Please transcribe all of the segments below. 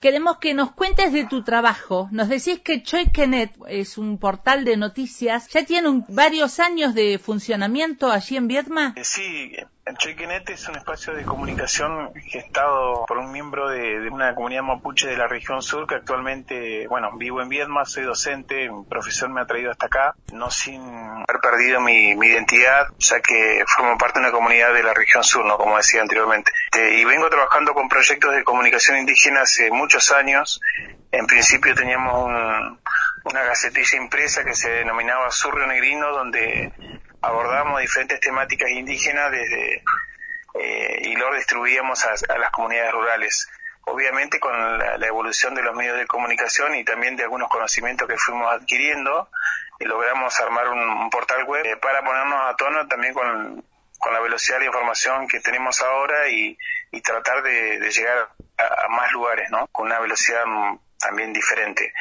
Queremos que nos cuentes de tu trabajo. Nos decís que Choikenet es un portal de noticias. ¿Ya tiene varios años de funcionamiento allí en Vietma? Eh, Choikenet es un espacio de comunicación gestado por un miembro de, una comunidad mapuche de la región sur que actualmente, bueno, vivo en Vietma, soy docente, mi profesor me ha traído hasta acá, no sin haber perdido mi, identidad, ya que formo parte de una comunidad de la región sur, ¿no? Como decía anteriormente. Este, y vengo trabajando con proyectos de comunicación indígena hace muchos años. En principio teníamos una gacetilla impresa que se denominaba Surrio Negrino, donde abordamos diferentes temáticas indígenas desde eh, y lo distribuíamos a, las comunidades rurales. Obviamente con la, evolución de los medios de comunicación y también de algunos conocimientos que fuimos adquiriendo, y logramos armar un, portal web eh, para ponernos a tono también con, la velocidad de información que tenemos ahora y, tratar de, llegar a, a, más lugares, ¿no? Con una velocidad también diferente.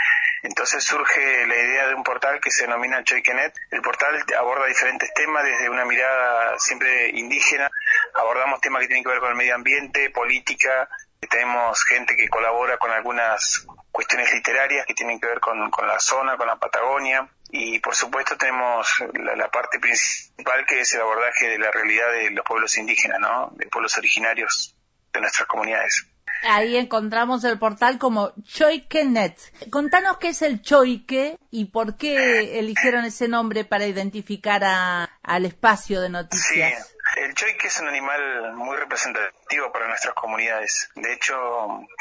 Entonces surge la idea de un portal que se denomina Choikenet. El portal aborda diferentes temas desde una mirada siempre indígena. Abordamos temas que tienen que ver con el medio ambiente, política. Tenemos gente que colabora con algunas cuestiones literarias que tienen que ver con, la zona, con la Patagonia. Y por supuesto tenemos la, parte principal que es el abordaje de la realidad de los pueblos indígenas, ¿no? De pueblos originarios de nuestras comunidades. Ahí encontramos el portal como Choikenet. Contanos qué es el Choike y por qué eligieron ese nombre para identificar al espacio de noticias. Sí. El choike es un animal muy representativo para nuestras comunidades. De hecho,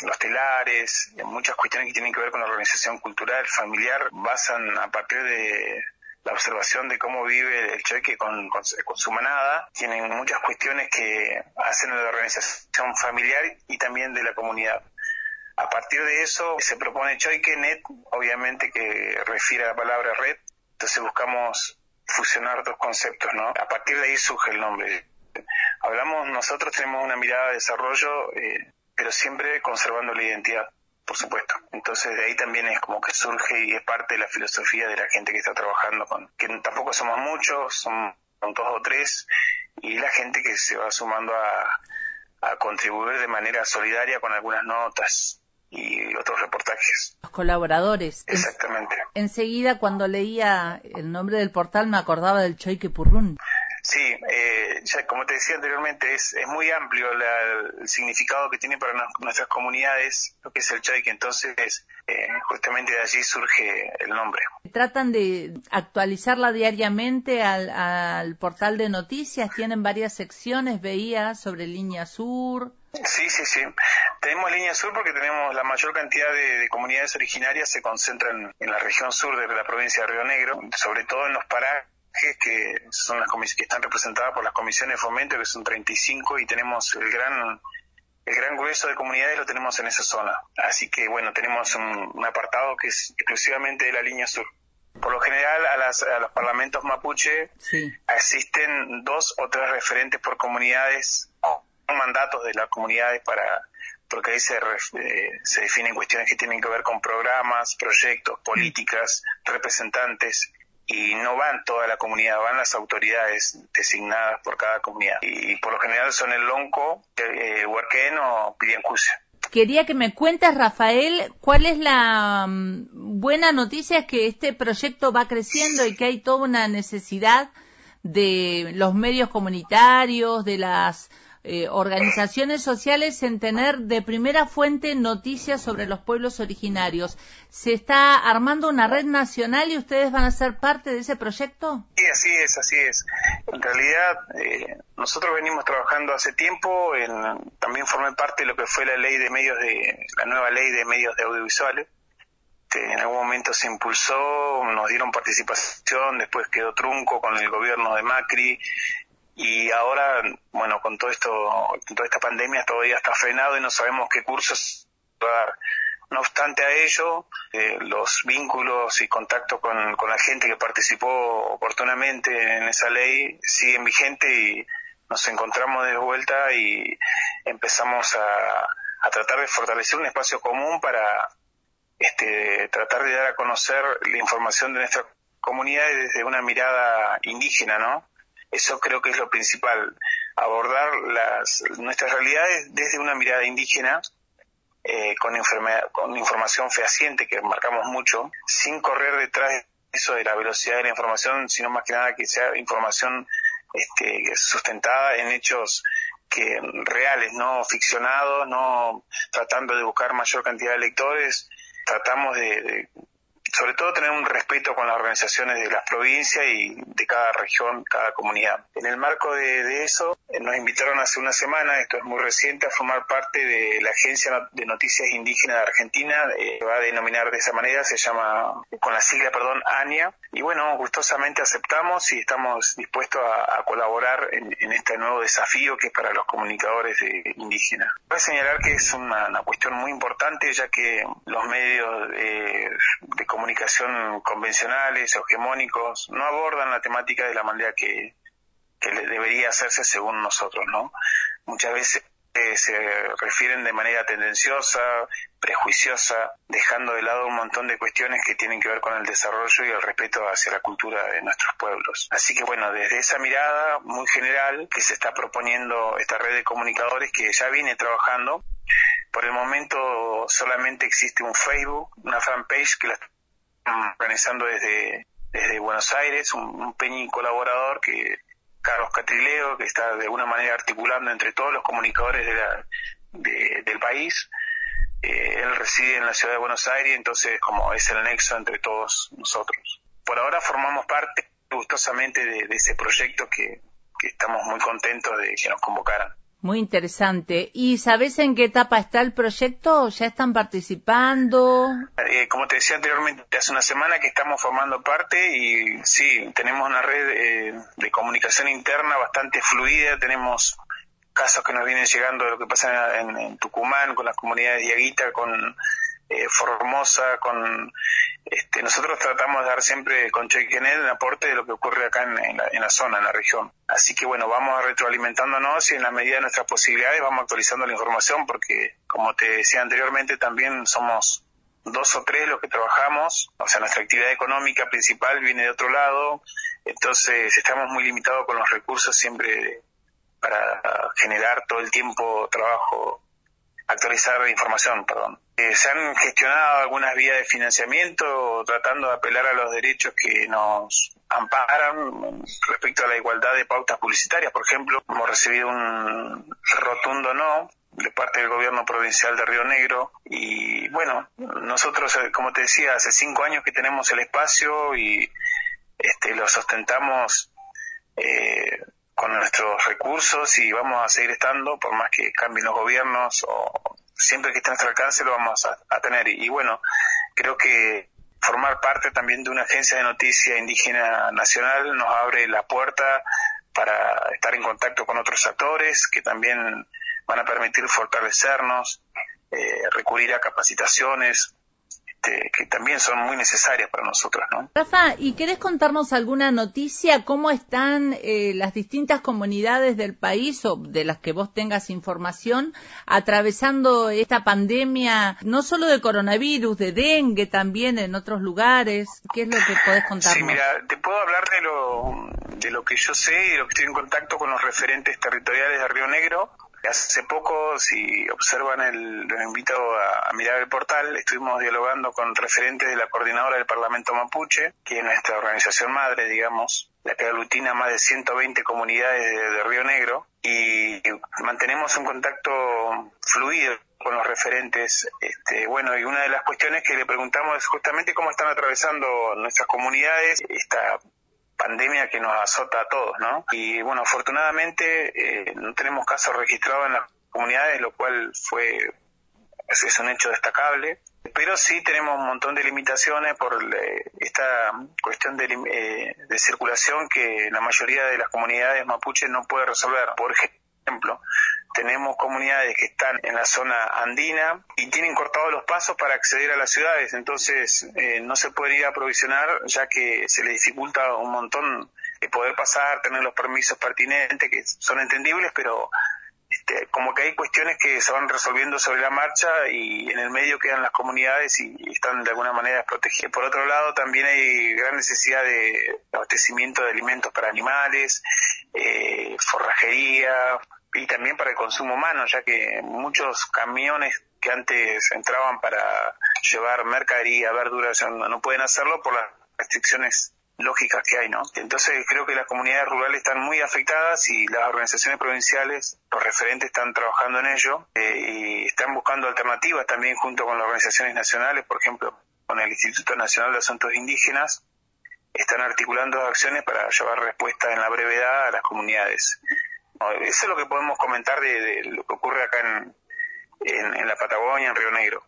los telares, muchas cuestiones que tienen que ver con la organización cultural, familiar, basan a partir de la observación de cómo vive el choque con, su manada, tienen muchas cuestiones que hacen de la organización familiar y también de la comunidad. A partir de eso se propone Choike.net, obviamente que refiere a la palabra red, entonces buscamos fusionar dos conceptos, ¿no? A partir de ahí surge el nombre. Hablamos, nosotros tenemos una mirada de desarrollo, eh, pero siempre conservando la identidad por supuesto. Entonces de ahí también es como que surge y es parte de la filosofía de la gente que está trabajando con, que tampoco somos muchos, son, dos o tres, y la gente que se va sumando a, contribuir de manera solidaria con algunas notas y otros reportajes. Los colaboradores. Exactamente. enseguida cuando leía el nombre del portal me acordaba del Choike Purrún. Sí, eh, ya como te decía anteriormente, es, es muy amplio el significado que tiene para nuestras comunidades lo que es el que entonces eh, justamente de allí surge el nombre. ¿Tratan de actualizarla diariamente al, al portal de noticias? ¿Tienen varias secciones, veía, sobre Línea Sur? Sí, sí, sí. Tenemos Línea Sur porque tenemos la mayor cantidad de, comunidades originarias se concentran en la región sur de la provincia de Río Negro, sobre todo en los parajes que son las que están representadas por las comisiones de fomento, que son 35, y tenemos el gran el gran grueso de comunidades lo tenemos en esa zona. Así que bueno, tenemos un, apartado que es exclusivamente de la línea sur. Por lo general a, los parlamentos mapuche asisten dos o tres referentes por comunidades o mandatos de las comunidades para porque ahí se, eh, se definen cuestiones que tienen que ver con programas, proyectos, políticas, representantes y no van toda la comunidad, van las autoridades designadas por cada comunidad. Y, por lo general son el Lonco, eh, Huarquén o Piriancuse. Quería que me cuentes, Rafael, cuál es la mm, buena noticia es que este proyecto va creciendo y que hay toda una necesidad de los medios comunitarios, de las eh, organizaciones sociales en tener de primera fuente noticias sobre los pueblos originarios. ¿Se está armando una red nacional y ustedes van a ser parte de ese proyecto? Sí, así es, así es. En realidad, eh, nosotros venimos trabajando hace tiempo, en, también formé parte de lo que fue la ley de medios de, la nueva ley de medios de audiovisuales. en algún momento se impulsó, nos dieron participación, después quedó trunco con el gobierno de Macri, y ahora, bueno, con todo esto, con toda esta pandemia todavía está frenado y no sabemos qué cursos dar. No obstante a ello, eh, los vínculos y contactos con, la gente que participó oportunamente en esa ley siguen vigentes y nos encontramos de vuelta y empezamos a, a tratar de fortalecer un espacio común para este, tratar de dar a conocer la información de nuestra comunidad desde una mirada indígena, ¿no? Eso creo que es lo principal, abordar las, nuestras realidades desde una mirada indígena eh, con, con información fehaciente, que marcamos mucho, sin correr detrás de eso de la velocidad de la información, sino más que nada que sea información este, sustentada en hechos que reales, no ficcionados, no tratando de buscar mayor cantidad de lectores, tratamos de sobre todo tener un respeto con las organizaciones de las provincias y de cada región, cada comunidad. En el marco de, eso, eh, nos invitaron hace una semana, esto es muy reciente, a formar parte de la Agencia de Noticias Indígenas de Argentina, eh, va a denominar de esa manera, se llama, con la sigla, perdón, ANIA, y bueno, gustosamente aceptamos y estamos dispuestos a, colaborar en, este nuevo desafío que es para los comunicadores indígenas. Voy a señalar que es una, cuestión muy importante, ya que los medios de comunicación comunicación convencionales o hegemónicos no abordan la temática de la manera que, debería hacerse según nosotros, ¿no? Muchas veces eh, se refieren de manera tendenciosa, prejuiciosa, dejando de lado un montón de cuestiones que tienen que ver con el desarrollo y el respeto hacia la cultura de nuestros pueblos. Así que bueno, desde esa mirada muy general que se está proponiendo esta red de comunicadores que ya viene trabajando, por el momento solamente existe un Facebook, una fanpage que la organizando desde, desde Buenos Aires, un, peñi colaborador que Carlos Catrileo, que está de alguna manera articulando entre todos los comunicadores de la, del país. Eh, él reside en la ciudad de Buenos Aires, entonces como es el nexo entre todos nosotros. Por ahora formamos parte gustosamente de, de ese proyecto que, que estamos muy contentos de que nos convocaran. Muy interesante. ¿Y sabes en qué etapa está el proyecto? ¿Ya están participando? Eh, como te decía anteriormente, hace una semana que estamos formando parte y sí, tenemos una red eh, de comunicación interna bastante fluida. Tenemos casos que nos vienen llegando de lo que pasa en, Tucumán, con las comunidades de Aguita, con eh, Formosa, con este, nosotros tratamos de dar siempre con Chequenet un aporte de lo que ocurre acá en, la, zona, en la región. Así que bueno, vamos retroalimentándonos y en la medida de nuestras posibilidades vamos actualizando la información porque, como te decía anteriormente, también somos dos o tres los que trabajamos, o sea, nuestra actividad económica principal viene de otro lado, entonces estamos muy limitados con los recursos siempre para generar todo el tiempo trabajo actualizar información, perdón. Eh, se han gestionado algunas vías de financiamiento tratando de apelar a los derechos que nos amparan respecto a la igualdad de pautas publicitarias. Por ejemplo, hemos recibido un rotundo no de parte del gobierno provincial de Río Negro y bueno, nosotros, eh, como te decía, hace cinco años que tenemos el espacio y este, lo sostentamos nuestros recursos y vamos a seguir estando por más que cambien los gobiernos o siempre que esté a nuestro alcance lo vamos a, tener. Y, bueno, creo que formar parte también de una agencia de noticias indígena nacional nos abre la puerta para estar en contacto con otros actores que también van a permitir fortalecernos, eh, recurrir a capacitaciones, este, que también son muy necesarias para nosotros, ¿no? Rafa, ¿y querés contarnos alguna noticia? ¿Cómo están eh, las distintas comunidades del país o de las que vos tengas información atravesando esta pandemia, no solo de coronavirus, de dengue también en otros lugares? ¿Qué es lo que podés contarnos? Sí, mira, te puedo hablar de lo, de lo que yo sé y de lo que estoy en contacto con los referentes territoriales de Río Negro Hace poco, si observan, el, los invito a, mirar el portal, estuvimos dialogando con referentes de la coordinadora del Parlamento Mapuche, que es nuestra organización madre, digamos, la que aglutina más de 120 comunidades de, Río Negro, y mantenemos un contacto fluido con los referentes. Este, bueno, y una de las cuestiones que le preguntamos es justamente cómo están atravesando nuestras comunidades esta pandemia que nos azota a todos, ¿no? Y bueno, afortunadamente eh, no tenemos casos registrados en las comunidades, lo cual fue es, un hecho destacable, pero sí tenemos un montón de limitaciones por esta cuestión de, eh, de circulación que la mayoría de las comunidades mapuches no puede resolver. Por ejemplo, tenemos comunidades que están en la zona andina y tienen cortados los pasos para acceder a las ciudades, entonces eh, no se podría aprovisionar ya que se les dificulta un montón poder pasar, tener los permisos pertinentes que son entendibles, pero este, como que hay cuestiones que se van resolviendo sobre la marcha y en el medio quedan las comunidades y, están de alguna manera desprotegidas. Por otro lado, también hay gran necesidad de abastecimiento de alimentos para animales, eh, forrajería, y también para el consumo humano, ya que muchos camiones que antes entraban para llevar mercadería, verduras, no, no pueden hacerlo por las restricciones lógicas que hay, ¿no? Entonces creo que las comunidades rurales están muy afectadas y las organizaciones provinciales, los referentes están trabajando en ello eh, y están buscando alternativas también junto con las organizaciones nacionales, por ejemplo, con el Instituto Nacional de Asuntos Indígenas, están articulando acciones para llevar respuesta en la brevedad a las comunidades. Eso es lo que podemos comentar de, lo que ocurre acá en, en, la Patagonia, en Río Negro.